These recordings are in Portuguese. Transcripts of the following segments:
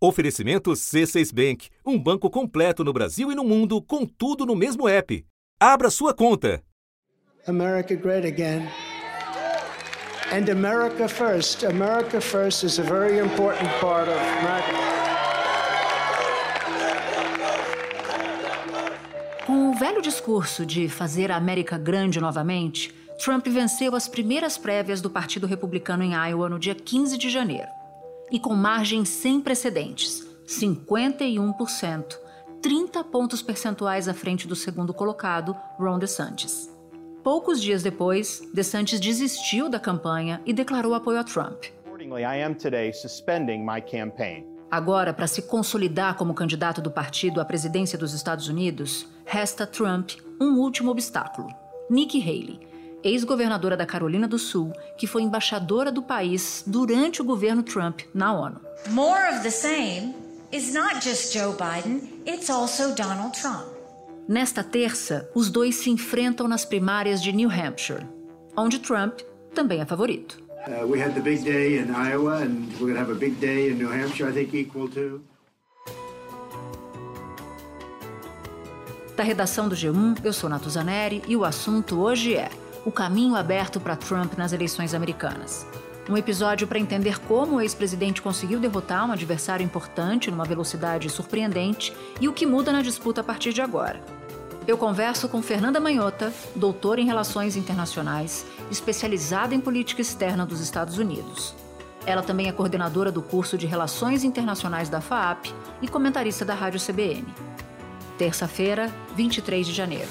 Oferecimento C6 Bank, um banco completo no Brasil e no mundo, com tudo no mesmo app. Abra sua conta. America great again. And America first. America first is a very important part of America. Com o velho discurso de fazer a América grande novamente, Trump venceu as primeiras prévias do Partido Republicano em Iowa no dia 15 de janeiro e com margem sem precedentes, 51%, 30 pontos percentuais à frente do segundo colocado, Ron DeSantis. Poucos dias depois, DeSantis desistiu da campanha e declarou apoio a Trump. Agora, para se consolidar como candidato do partido à presidência dos Estados Unidos, resta Trump um último obstáculo: Nikki Haley, ex-governadora da Carolina do Sul, que foi embaixadora do país durante o governo Trump na ONU. More of the same is not just Joe Biden, it's also Donald Trump. Nesta terça, os dois se enfrentam nas primárias de New Hampshire, onde Trump também é favorito. Uh, we had the big day in Iowa and we're going to have a big day in New Hampshire, I think equal to Da redação do G1, eu sou Natuzaneri e o assunto hoje é o caminho aberto para Trump nas eleições americanas. Um episódio para entender como o ex-presidente conseguiu derrotar um adversário importante numa velocidade surpreendente e o que muda na disputa a partir de agora. Eu converso com Fernanda Manhota, doutora em Relações Internacionais, especializada em política externa dos Estados Unidos. Ela também é coordenadora do curso de Relações Internacionais da FAAP e comentarista da Rádio CBN. Terça-feira, 23 de janeiro.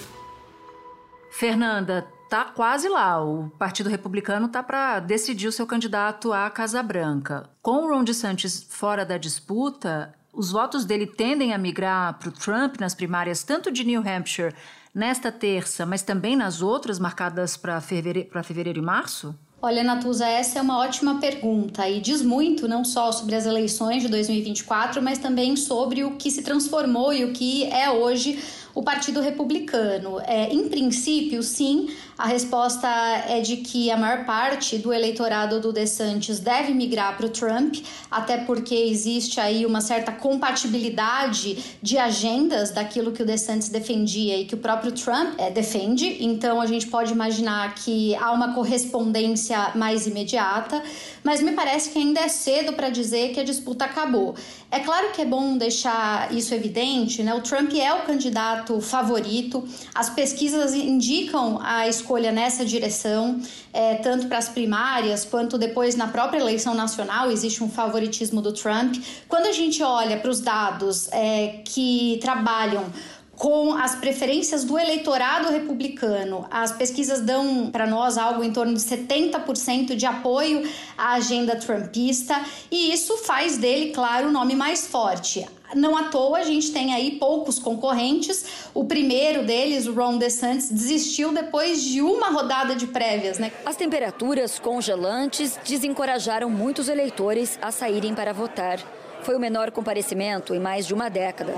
Fernanda, tá quase lá. O Partido Republicano tá para decidir o seu candidato à Casa Branca. Com o Ron DeSantis fora da disputa, os votos dele tendem a migrar para o Trump nas primárias tanto de New Hampshire nesta terça, mas também nas outras marcadas para fevereiro, fevereiro e março? Olha, Natuza, essa é uma ótima pergunta e diz muito não só sobre as eleições de 2024, mas também sobre o que se transformou e o que é hoje o Partido Republicano. É, em princípio, sim, a resposta é de que a maior parte do eleitorado do DeSantis deve migrar para o Trump, até porque existe aí uma certa compatibilidade de agendas daquilo que o DeSantis defendia e que o próprio Trump é, defende. Então, a gente pode imaginar que há uma correspondência mais imediata, mas me parece que ainda é cedo para dizer que a disputa acabou. É claro que é bom deixar isso evidente, né? O Trump é o candidato favorito, as pesquisas indicam a escolha nessa direção, é, tanto para as primárias quanto depois na própria eleição nacional existe um favoritismo do Trump. Quando a gente olha para os dados é, que trabalham com as preferências do eleitorado republicano. As pesquisas dão para nós algo em torno de 70% de apoio à agenda trumpista, e isso faz dele, claro, o nome mais forte. Não à toa a gente tem aí poucos concorrentes. O primeiro deles, o Ron DeSantis, desistiu depois de uma rodada de prévias, né? As temperaturas congelantes desencorajaram muitos eleitores a saírem para votar. Foi o menor comparecimento em mais de uma década.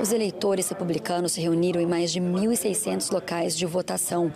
Os eleitores republicanos se reuniram em mais de 1.600 locais de votação.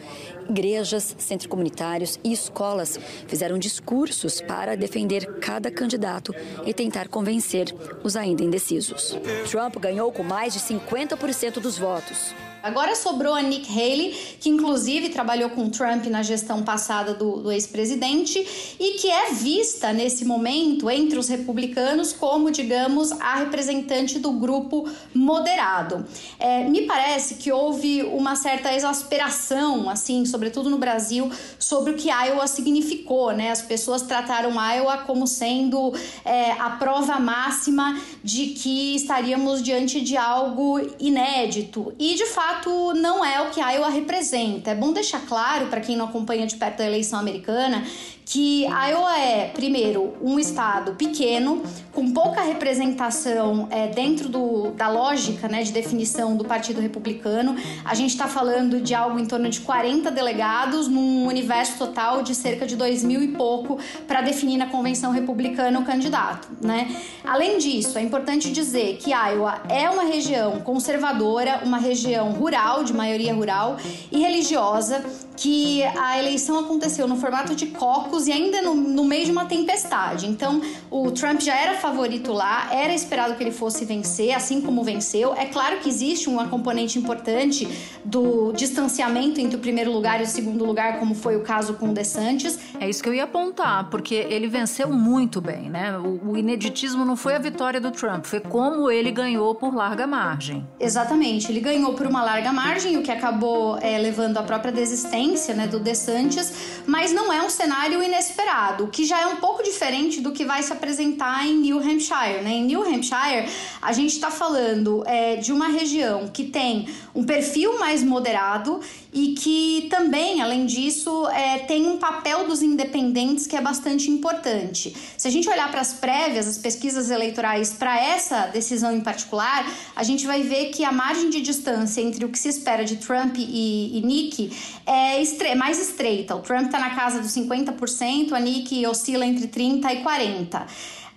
Igrejas, centros comunitários e escolas fizeram discursos para defender cada candidato e tentar convencer os ainda indecisos. Trump ganhou com mais de 50% dos votos. Agora sobrou a Nick Haley, que inclusive trabalhou com Trump na gestão passada do, do ex-presidente e que é vista nesse momento entre os republicanos como, digamos, a representante do grupo moderado. É, me parece que houve uma certa exasperação, assim, sobretudo no Brasil, sobre o que Iowa significou, né? As pessoas trataram Iowa como sendo é, a prova máxima de que estaríamos diante de algo inédito e, de fato, fato não é o que Iowa representa. É bom deixar claro para quem não acompanha de perto a eleição americana que Iowa é, primeiro, um estado pequeno, com pouca representação é, dentro do, da lógica né, de definição do Partido Republicano. A gente está falando de algo em torno de 40 delegados, num universo total de cerca de 2 mil e pouco para definir na convenção republicana o candidato. Né? Além disso, é importante dizer que Iowa é uma região conservadora, uma região rural, de maioria rural, e religiosa que a eleição aconteceu no formato de cocos e ainda no, no, meio de uma tempestade. Então, o Trump já era favorito lá, era esperado que ele fosse vencer, assim como venceu. É claro que existe uma componente importante do distanciamento entre o primeiro lugar e o segundo lugar, como foi o caso com o DeSantis. É isso que eu ia apontar, porque ele venceu muito bem, né? O, o ineditismo não foi a vitória do Trump, foi como ele ganhou por larga margem. Exatamente, ele ganhou por uma larga margem, o que acabou é, levando à própria desistência né, do DeSantis, mas não é um cenário inesperado, que já é um pouco diferente do que vai se apresentar em New Hampshire. Né? Em New Hampshire, a gente está falando é, de uma região que tem um perfil mais moderado e que também, além disso, é, tem um papel dos independentes que é bastante importante. Se a gente olhar para as prévias, as pesquisas eleitorais para essa decisão em particular, a gente vai ver que a margem de distância entre o que se espera de Trump e, e Nick é estre mais estreita. O Trump está na casa dos 50%, a Nick oscila entre 30% e 40%.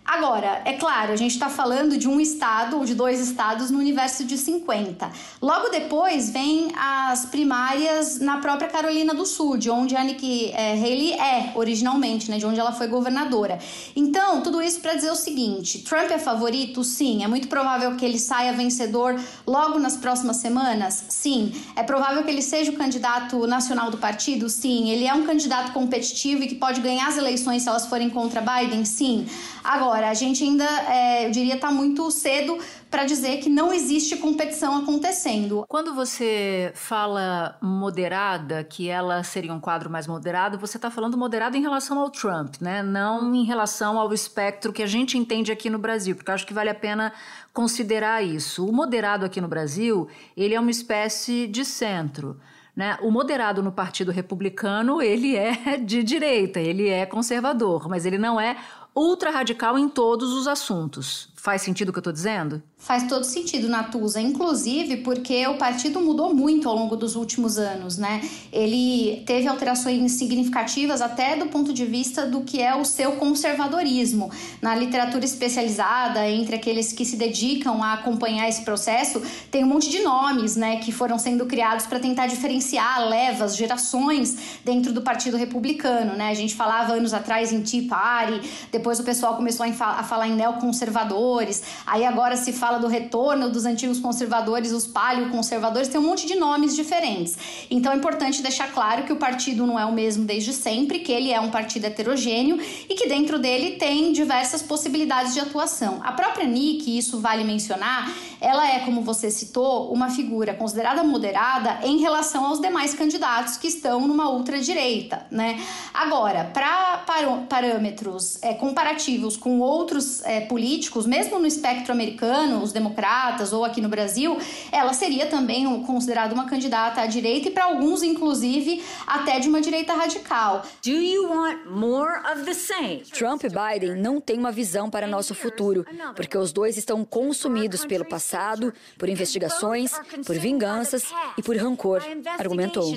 Agora, é claro, a gente está falando de um estado ou de dois estados no universo de 50. Logo depois vem as primárias na própria Carolina do Sul, de onde a Nikki é, Haley é originalmente, né, de onde ela foi governadora. Então, tudo isso para dizer o seguinte: Trump é favorito? Sim. É muito provável que ele saia vencedor logo nas próximas semanas? Sim. É provável que ele seja o candidato nacional do partido? Sim. Ele é um candidato competitivo e que pode ganhar as eleições se elas forem contra Biden? Sim. Agora, a gente ainda, é, eu diria, está muito cedo para dizer que não existe competição acontecendo. Quando você fala moderada, que ela seria um quadro mais moderado, você está falando moderado em relação ao Trump, né? Não em relação ao espectro que a gente entende aqui no Brasil, porque acho que vale a pena considerar isso. O moderado aqui no Brasil, ele é uma espécie de centro. Né? O moderado no Partido Republicano, ele é de direita, ele é conservador, mas ele não é ultra radical em todos os assuntos. Faz sentido o que eu estou dizendo? Faz todo sentido, Natuza, inclusive porque o partido mudou muito ao longo dos últimos anos, né? Ele teve alterações significativas até do ponto de vista do que é o seu conservadorismo. Na literatura especializada, entre aqueles que se dedicam a acompanhar esse processo, tem um monte de nomes, né, que foram sendo criados para tentar diferenciar levas, gerações dentro do Partido Republicano, né? A gente falava anos atrás em Tea Party, depois o pessoal começou a falar em neoconservadores, aí agora se fala fala do retorno dos antigos conservadores, os paleoconservadores, tem um monte de nomes diferentes. Então é importante deixar claro que o partido não é o mesmo desde sempre, que ele é um partido heterogêneo e que dentro dele tem diversas possibilidades de atuação. A própria Nick, isso vale mencionar, ela é, como você citou, uma figura considerada moderada em relação aos demais candidatos que estão numa ultradireita, né? Agora, para parâmetros é, comparativos com outros é, políticos, mesmo no espectro americano, os democratas ou aqui no Brasil, ela seria também considerada uma candidata à direita e para alguns, inclusive, até de uma direita radical. Do you want more of the same? Trump e Biden não têm uma visão para nosso futuro, porque os dois estão consumidos pelo passado, por investigações, por vinganças e por rancor, argumentou.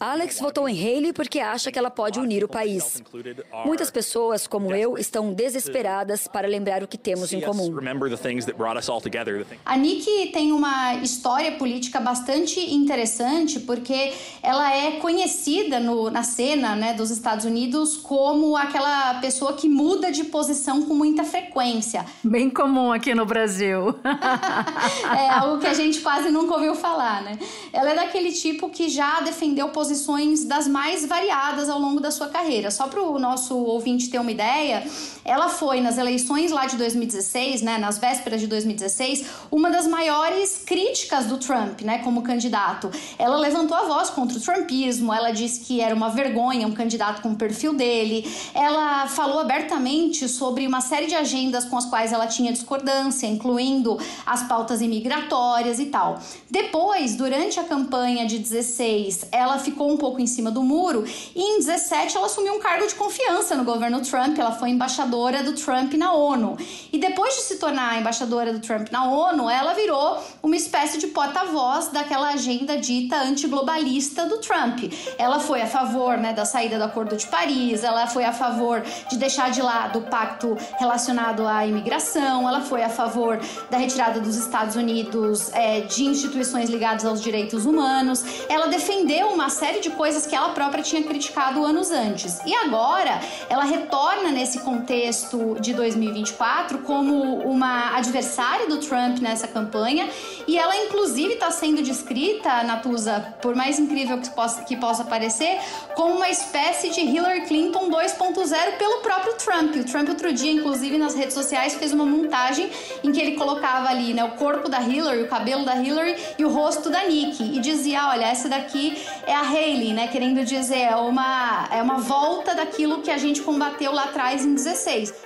Alex votou em Haley porque acha que ela pode unir o país. Muitas pessoas, como eu, estão desesperadas para lembrar o que temos temos em comum. A Nikki tem uma história política bastante interessante porque ela é conhecida no, na cena né, dos Estados Unidos como aquela pessoa que muda de posição com muita frequência. Bem comum aqui no Brasil. é algo que a gente quase nunca ouviu falar, né? Ela é daquele tipo que já defendeu posições das mais variadas ao longo da sua carreira. Só para o nosso ouvinte ter uma ideia, ela foi nas eleições lá de 2016 2016, né, nas vésperas de 2016, uma das maiores críticas do Trump, né, como candidato. Ela levantou a voz contra o trumpismo, ela disse que era uma vergonha um candidato com o perfil dele. Ela falou abertamente sobre uma série de agendas com as quais ela tinha discordância, incluindo as pautas imigratórias e tal. Depois, durante a campanha de 16, ela ficou um pouco em cima do muro e em 17 ela assumiu um cargo de confiança no governo Trump, ela foi embaixadora do Trump na ONU. E depois de se tornar embaixadora do Trump na ONU, ela virou uma espécie de porta-voz daquela agenda dita antiglobalista do Trump. Ela foi a favor né, da saída do Acordo de Paris, ela foi a favor de deixar de lado o pacto relacionado à imigração, ela foi a favor da retirada dos Estados Unidos é, de instituições ligadas aos direitos humanos. Ela defendeu uma série de coisas que ela própria tinha criticado anos antes. E agora ela retorna nesse contexto de 2024 como uma adversária do Trump nessa campanha e ela inclusive está sendo descrita, Natuza, por mais incrível que possa, que possa parecer, como uma espécie de Hillary Clinton 2.0 pelo próprio Trump. O Trump outro dia, inclusive nas redes sociais, fez uma montagem em que ele colocava ali né, o corpo da Hillary, o cabelo da Hillary e o rosto da Nikki e dizia, olha, essa daqui é a Haley, né, querendo dizer é uma é uma volta daquilo que a gente combateu lá atrás em 16.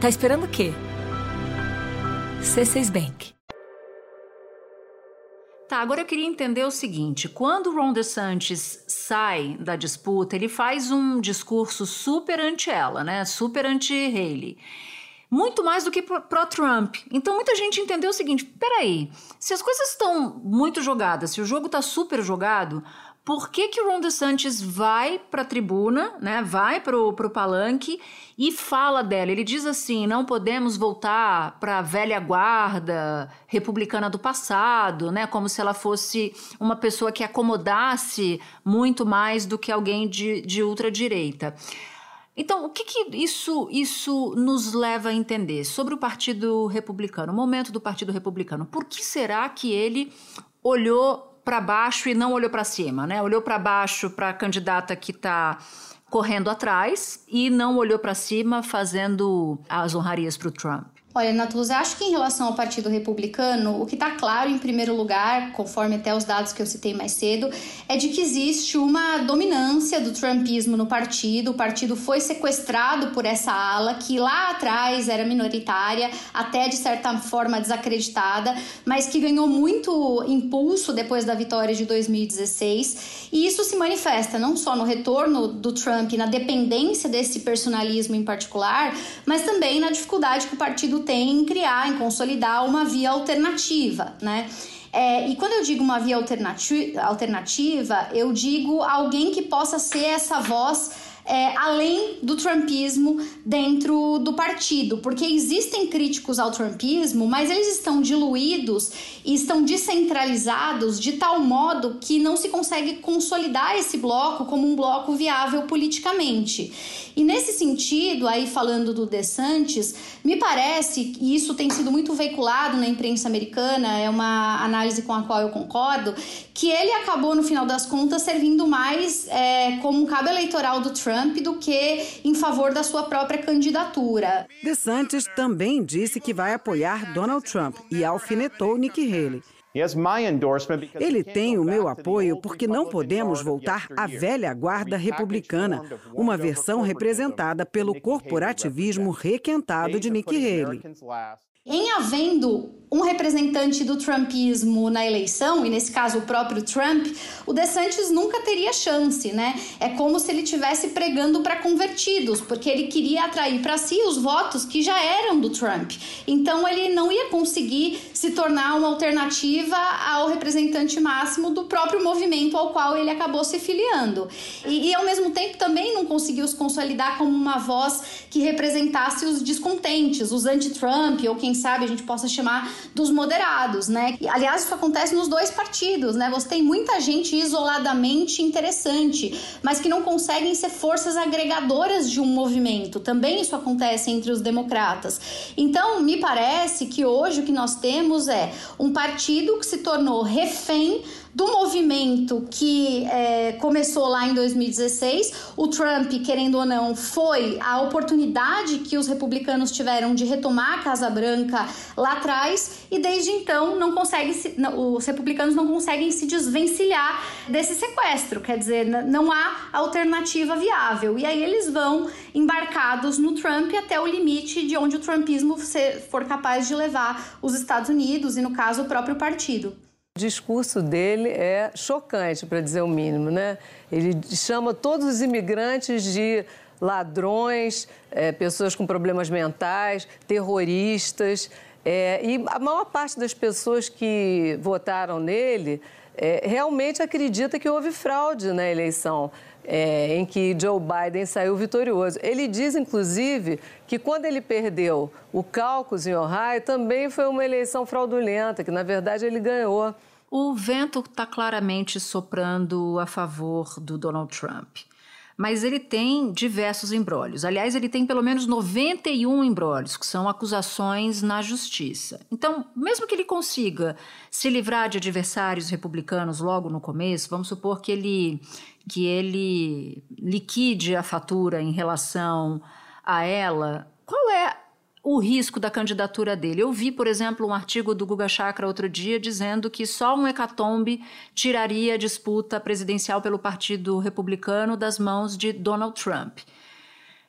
Tá esperando o quê? C6 Bank. Tá, agora eu queria entender o seguinte: quando o Ron DeSantis sai da disputa, ele faz um discurso super anti ela, né? Super anti Haley. Muito mais do que pró-Trump. Então muita gente entendeu o seguinte: peraí, se as coisas estão muito jogadas, se o jogo está super jogado, por que, que o Ron DeSantis vai para a tribuna, né, vai para o palanque e fala dela? Ele diz assim: não podemos voltar para a velha guarda republicana do passado, né, como se ela fosse uma pessoa que acomodasse muito mais do que alguém de, de ultradireita. Então, o que, que isso, isso nos leva a entender sobre o Partido Republicano, o momento do Partido Republicano? Por que será que ele olhou para baixo e não olhou para cima, né? Olhou para baixo para a candidata que está correndo atrás e não olhou para cima fazendo as honrarias para o Trump. Olha, Natuza, acho que em relação ao Partido Republicano, o que está claro, em primeiro lugar, conforme até os dados que eu citei mais cedo, é de que existe uma dominância do trumpismo no partido. O partido foi sequestrado por essa ala que lá atrás era minoritária, até de certa forma desacreditada, mas que ganhou muito impulso depois da vitória de 2016. E isso se manifesta não só no retorno do Trump, na dependência desse personalismo em particular, mas também na dificuldade que o partido tem em criar, em consolidar uma via alternativa, né? É, e quando eu digo uma via alternativa, alternativa, eu digo alguém que possa ser essa voz é, além do trumpismo dentro do partido, porque existem críticos ao trumpismo, mas eles estão diluídos e estão descentralizados de tal modo que não se consegue consolidar esse bloco como um bloco viável politicamente. E nesse sentido, aí falando do DeSantis, me parece, e isso tem sido muito veiculado na imprensa americana, é uma análise com a qual eu concordo, que ele acabou, no final das contas, servindo mais é, como um cabo eleitoral do Trump do que em favor da sua própria candidatura. DeSantis também disse que vai apoiar Donald Trump e alfinetou Nikki Haley. Ele tem o meu apoio porque não podemos voltar à velha guarda republicana, uma versão representada pelo corporativismo requentado de Nikki Haley. Em havendo um representante do Trumpismo na eleição, e nesse caso o próprio Trump, o DeSantis nunca teria chance, né? É como se ele estivesse pregando para convertidos, porque ele queria atrair para si os votos que já eram do Trump. Então ele não ia conseguir se tornar uma alternativa ao representante máximo do próprio movimento ao qual ele acabou se filiando. E, e ao mesmo tempo também não conseguiu se consolidar como uma voz que representasse os descontentes, os anti-Trump, ou quem sabe a gente possa chamar dos moderados, né? E, aliás, isso acontece nos dois partidos, né? Você tem muita gente isoladamente interessante, mas que não conseguem ser forças agregadoras de um movimento. Também isso acontece entre os democratas. Então, me parece que hoje o que nós temos é um partido que se tornou refém do movimento que é, começou lá em 2016. O Trump, querendo ou não, foi a oportunidade que os republicanos tiveram de retomar a Casa Branca lá atrás e desde então não consegue se, não, os republicanos não conseguem se desvencilhar desse sequestro. Quer dizer, não há alternativa viável. E aí eles vão embarcados no Trump até o limite de onde o trumpismo for capaz de levar os Estados Unidos e, no caso, o próprio partido. O discurso dele é chocante, para dizer o mínimo, né? Ele chama todos os imigrantes de ladrões, é, pessoas com problemas mentais, terroristas. É, e a maior parte das pessoas que votaram nele é, realmente acredita que houve fraude na eleição. É, em que Joe Biden saiu vitorioso. Ele diz, inclusive, que quando ele perdeu o caucus em Ohio, também foi uma eleição fraudulenta, que na verdade ele ganhou. O vento está claramente soprando a favor do Donald Trump. Mas ele tem diversos embrólios. Aliás, ele tem pelo menos 91 embrólios, que são acusações na justiça. Então, mesmo que ele consiga se livrar de adversários republicanos logo no começo, vamos supor que ele, que ele liquide a fatura em relação a ela, qual é o risco da candidatura dele. Eu vi, por exemplo, um artigo do Guga Chakra outro dia dizendo que só um hecatombe tiraria a disputa presidencial pelo Partido Republicano das mãos de Donald Trump.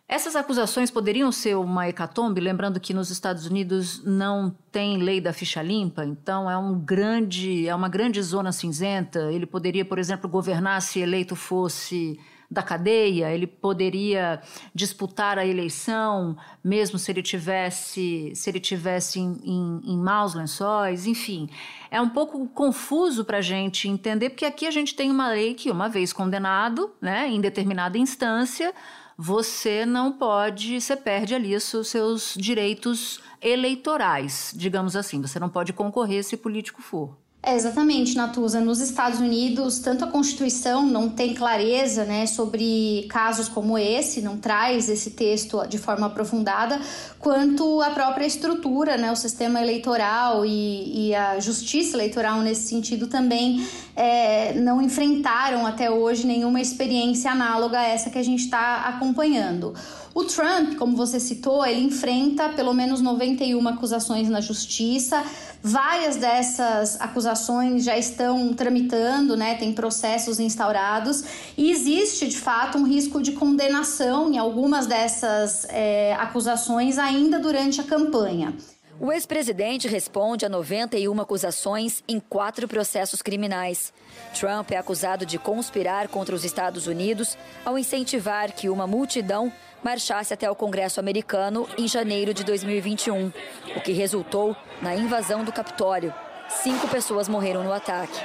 Essas acusações poderiam ser uma hecatombe, lembrando que nos Estados Unidos não tem lei da ficha limpa, então é um grande, é uma grande zona cinzenta. Ele poderia, por exemplo, governar se eleito fosse da cadeia, ele poderia disputar a eleição, mesmo se ele tivesse, se ele tivesse em, em, em maus lençóis, enfim. É um pouco confuso para a gente entender, porque aqui a gente tem uma lei que, uma vez condenado, né, em determinada instância, você não pode, você perde ali os seus direitos eleitorais, digamos assim. Você não pode concorrer se político for. É, exatamente, Natuza. Nos Estados Unidos, tanto a Constituição não tem clareza né, sobre casos como esse, não traz esse texto de forma aprofundada, quanto a própria estrutura, né, o sistema eleitoral e, e a justiça eleitoral nesse sentido também é, não enfrentaram até hoje nenhuma experiência análoga a essa que a gente está acompanhando. O Trump, como você citou, ele enfrenta pelo menos 91 acusações na justiça. Várias dessas acusações já estão tramitando, né? Tem processos instaurados e existe de fato um risco de condenação em algumas dessas é, acusações ainda durante a campanha. O ex-presidente responde a 91 acusações em quatro processos criminais. Trump é acusado de conspirar contra os Estados Unidos ao incentivar que uma multidão marchasse até o Congresso americano em janeiro de 2021, o que resultou na invasão do Capitólio. Cinco pessoas morreram no ataque.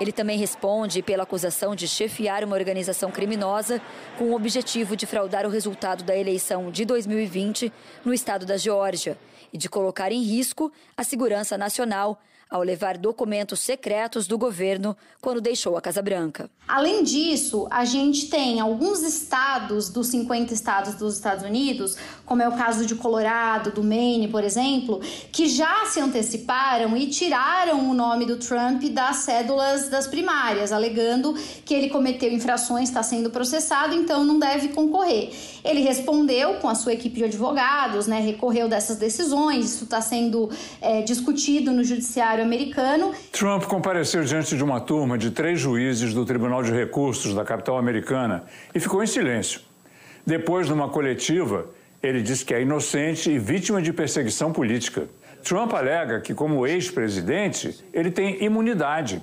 Ele também responde pela acusação de chefiar uma organização criminosa com o objetivo de fraudar o resultado da eleição de 2020 no estado da Geórgia e de colocar em risco a segurança nacional ao levar documentos secretos do governo quando deixou a Casa Branca. Além disso, a gente tem alguns estados dos 50 estados dos Estados Unidos, como é o caso de Colorado, do Maine, por exemplo, que já se anteciparam e tiraram o nome do Trump das cédulas das primárias, alegando que ele cometeu infrações, está sendo processado, então não deve concorrer. Ele respondeu com a sua equipe de advogados, né, recorreu dessas decisões, isso está sendo é, discutido no judiciário judiciário americano. Trump compareceu diante de uma turma de três juízes do Tribunal de Recursos da capital americana e ficou em silêncio. Depois, numa coletiva, ele disse que é inocente e vítima de perseguição política. Trump alega que, como ex-presidente, ele tem imunidade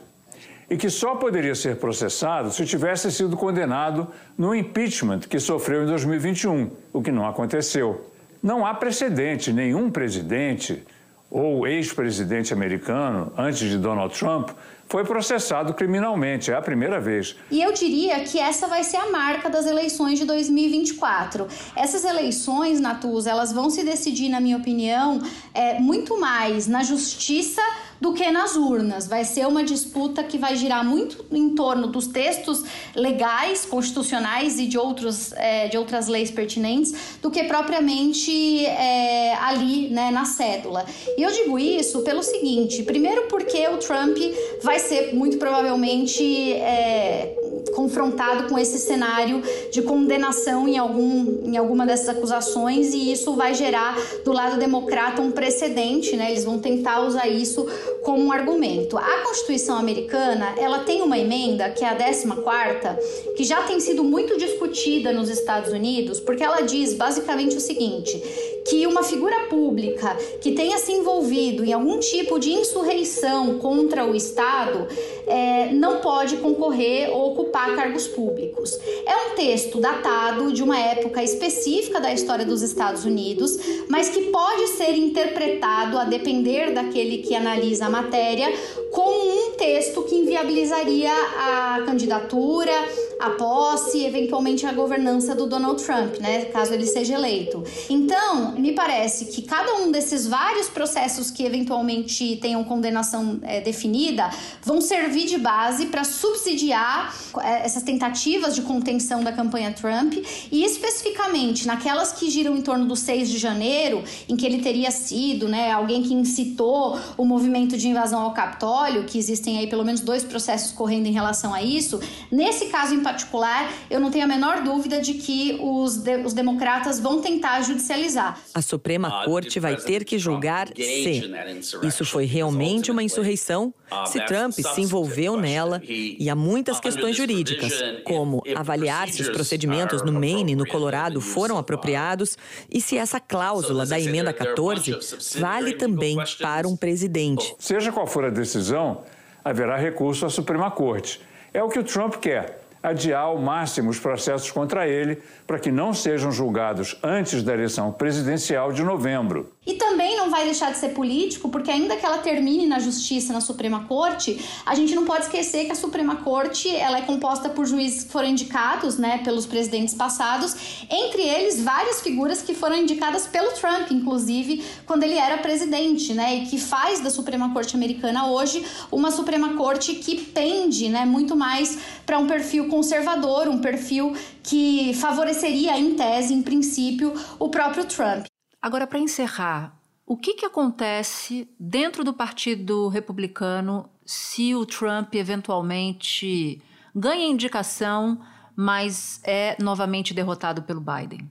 e que só poderia ser processado se tivesse sido condenado no impeachment que sofreu em 2021, o que não aconteceu. Não há precedente, nenhum presidente ou ex-presidente americano, antes de Donald Trump, foi processado criminalmente, é a primeira vez. E eu diria que essa vai ser a marca das eleições de 2024. Essas eleições, Natuza, elas vão se decidir, na minha opinião, é, muito mais na justiça do que nas urnas. Vai ser uma disputa que vai girar muito em torno dos textos legais, constitucionais e de, outros, é, de outras leis pertinentes do que propriamente é, ali né, na cédula. E eu digo isso pelo seguinte: primeiro, porque o Trump vai ser muito provavelmente é, confrontado com esse cenário de condenação em, algum, em alguma dessas acusações e isso vai gerar do lado democrata um precedente, né? Eles vão tentar usar isso como um argumento. A Constituição americana, ela tem uma emenda, que é a 14ª, que já tem sido muito discutida nos Estados Unidos, porque ela diz basicamente o seguinte, que uma figura pública que tenha se envolvido em algum tipo de insurreição contra o Estado é, não pode concorrer ou ocupar cargos públicos. É um texto datado de uma época específica da história dos Estados Unidos, mas que pode ser interpretado, a depender daquele que analisa a matéria, como um texto que inviabilizaria a candidatura, a posse e eventualmente a governança do Donald Trump, né, caso ele seja eleito. Então, me parece que cada um desses vários processos que eventualmente tenham condenação é, definida vão servir de base para subsidiar é, essas tentativas de contenção da campanha Trump e especificamente naquelas que giram em torno do 6 de janeiro, em que ele teria sido, né, alguém que incitou o movimento de invasão ao Capitólio, que existem aí pelo menos dois processos correndo em relação a isso. Nesse caso em particular, eu não tenho a menor dúvida de que os, de, os democratas vão tentar judicializar. A Suprema uh, Corte vai ter que julgar se isso foi realmente uma insurreição, uh, se Trump se envolveu nela, e há muitas uh, questões jurídicas, como avaliar se os procedimentos no Maine e no Colorado foram apropriados e se essa cláusula da emenda 14 vale também para um presidente. Seja qual for a decisão, haverá recurso à Suprema Corte. É o que o Trump quer adiar ao máximo os processos contra ele para que não sejam julgados antes da eleição presidencial de novembro. E também não vai deixar de ser político, porque ainda que ela termine na justiça, na Suprema Corte, a gente não pode esquecer que a Suprema Corte ela é composta por juízes que foram indicados, né, pelos presidentes passados, entre eles várias figuras que foram indicadas pelo Trump, inclusive quando ele era presidente, né, e que faz da Suprema Corte americana hoje uma Suprema Corte que pende, né, muito mais para um perfil conservador, um perfil que favoreceria, em tese, em princípio, o próprio Trump. Agora, para encerrar, o que, que acontece dentro do Partido Republicano se o Trump eventualmente ganha indicação, mas é novamente derrotado pelo Biden?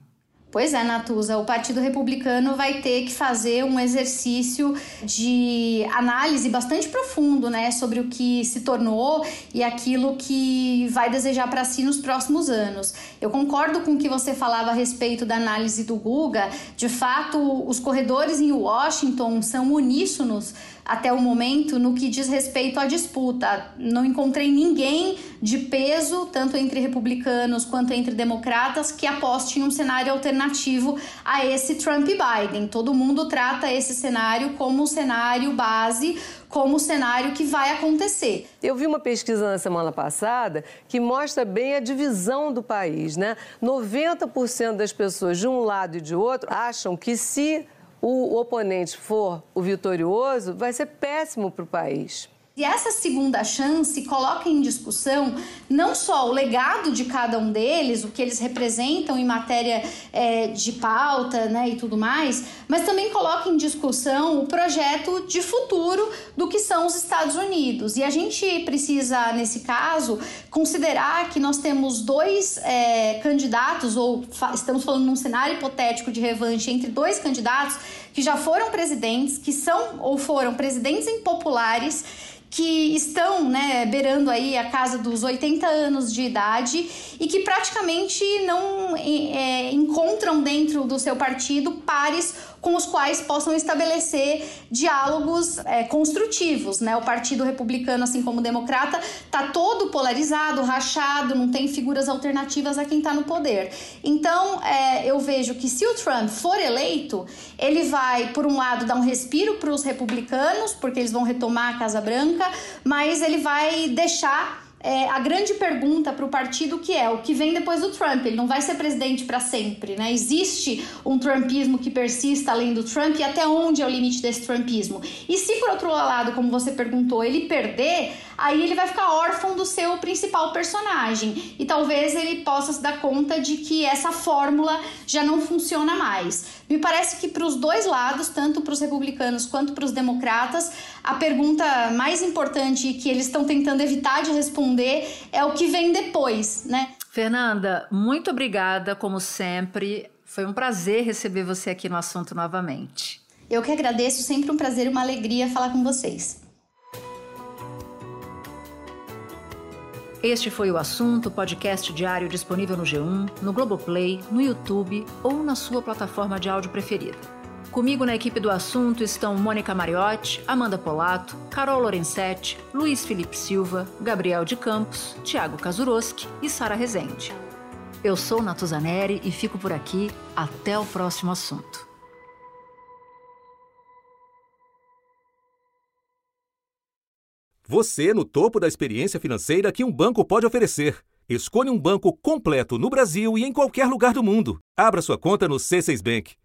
Pois é, Natuza, o Partido Republicano vai ter que fazer um exercício de análise bastante profundo, né, sobre o que se tornou e aquilo que vai desejar para si nos próximos anos. Eu concordo com o que você falava a respeito da análise do Guga. De fato, os corredores em Washington são uníssonos até o momento no que diz respeito à disputa. Não encontrei ninguém de peso, tanto entre republicanos quanto entre democratas, que aposte em um cenário alternativo a esse Trump e Biden. Todo mundo trata esse cenário como o cenário base, como cenário que vai acontecer. Eu vi uma pesquisa na semana passada que mostra bem a divisão do país, né? 90% das pessoas de um lado e de outro acham que se o oponente for o vitorioso, vai ser péssimo para o país. E essa segunda chance coloca em discussão não só o legado de cada um deles, o que eles representam em matéria é, de pauta né, e tudo mais, mas também coloca em discussão o projeto de futuro do que são os Estados Unidos. E a gente precisa, nesse caso, considerar que nós temos dois é, candidatos, ou estamos falando num cenário hipotético de revanche entre dois candidatos que já foram presidentes, que são ou foram presidentes impopulares que estão né, beirando aí a casa dos 80 anos de idade e que praticamente não é, encontram dentro do seu partido pares com os quais possam estabelecer diálogos é, construtivos. Né? O Partido Republicano, assim como o Democrata, está todo polarizado, rachado, não tem figuras alternativas a quem está no poder. Então, é, eu vejo que se o Trump for eleito, ele vai, por um lado, dar um respiro para os republicanos, porque eles vão retomar a Casa Branca, mas ele vai deixar é, a grande pergunta para o partido que é o que vem depois do Trump. Ele não vai ser presidente para sempre, né? Existe um trumpismo que persista além do Trump e até onde é o limite desse trumpismo? E se por outro lado, como você perguntou, ele perder, aí ele vai ficar órfão do seu principal personagem e talvez ele possa se dar conta de que essa fórmula já não funciona mais. Me parece que para os dois lados, tanto para os republicanos quanto para os democratas, a pergunta mais importante que eles estão tentando evitar de responder é o que vem depois, né? Fernanda, muito obrigada, como sempre. Foi um prazer receber você aqui no assunto novamente. Eu que agradeço, sempre um prazer e uma alegria falar com vocês. Este foi o assunto, podcast diário disponível no G1, no Globoplay, no YouTube ou na sua plataforma de áudio preferida. Comigo na equipe do assunto estão Mônica Mariotti, Amanda Polato, Carol Lorenzetti, Luiz Felipe Silva, Gabriel de Campos, Tiago Kazuroski e Sara Rezende. Eu sou Natuzaneri e fico por aqui. Até o próximo assunto. Você no topo da experiência financeira que um banco pode oferecer. Escolha um banco completo no Brasil e em qualquer lugar do mundo. Abra sua conta no C6 Bank.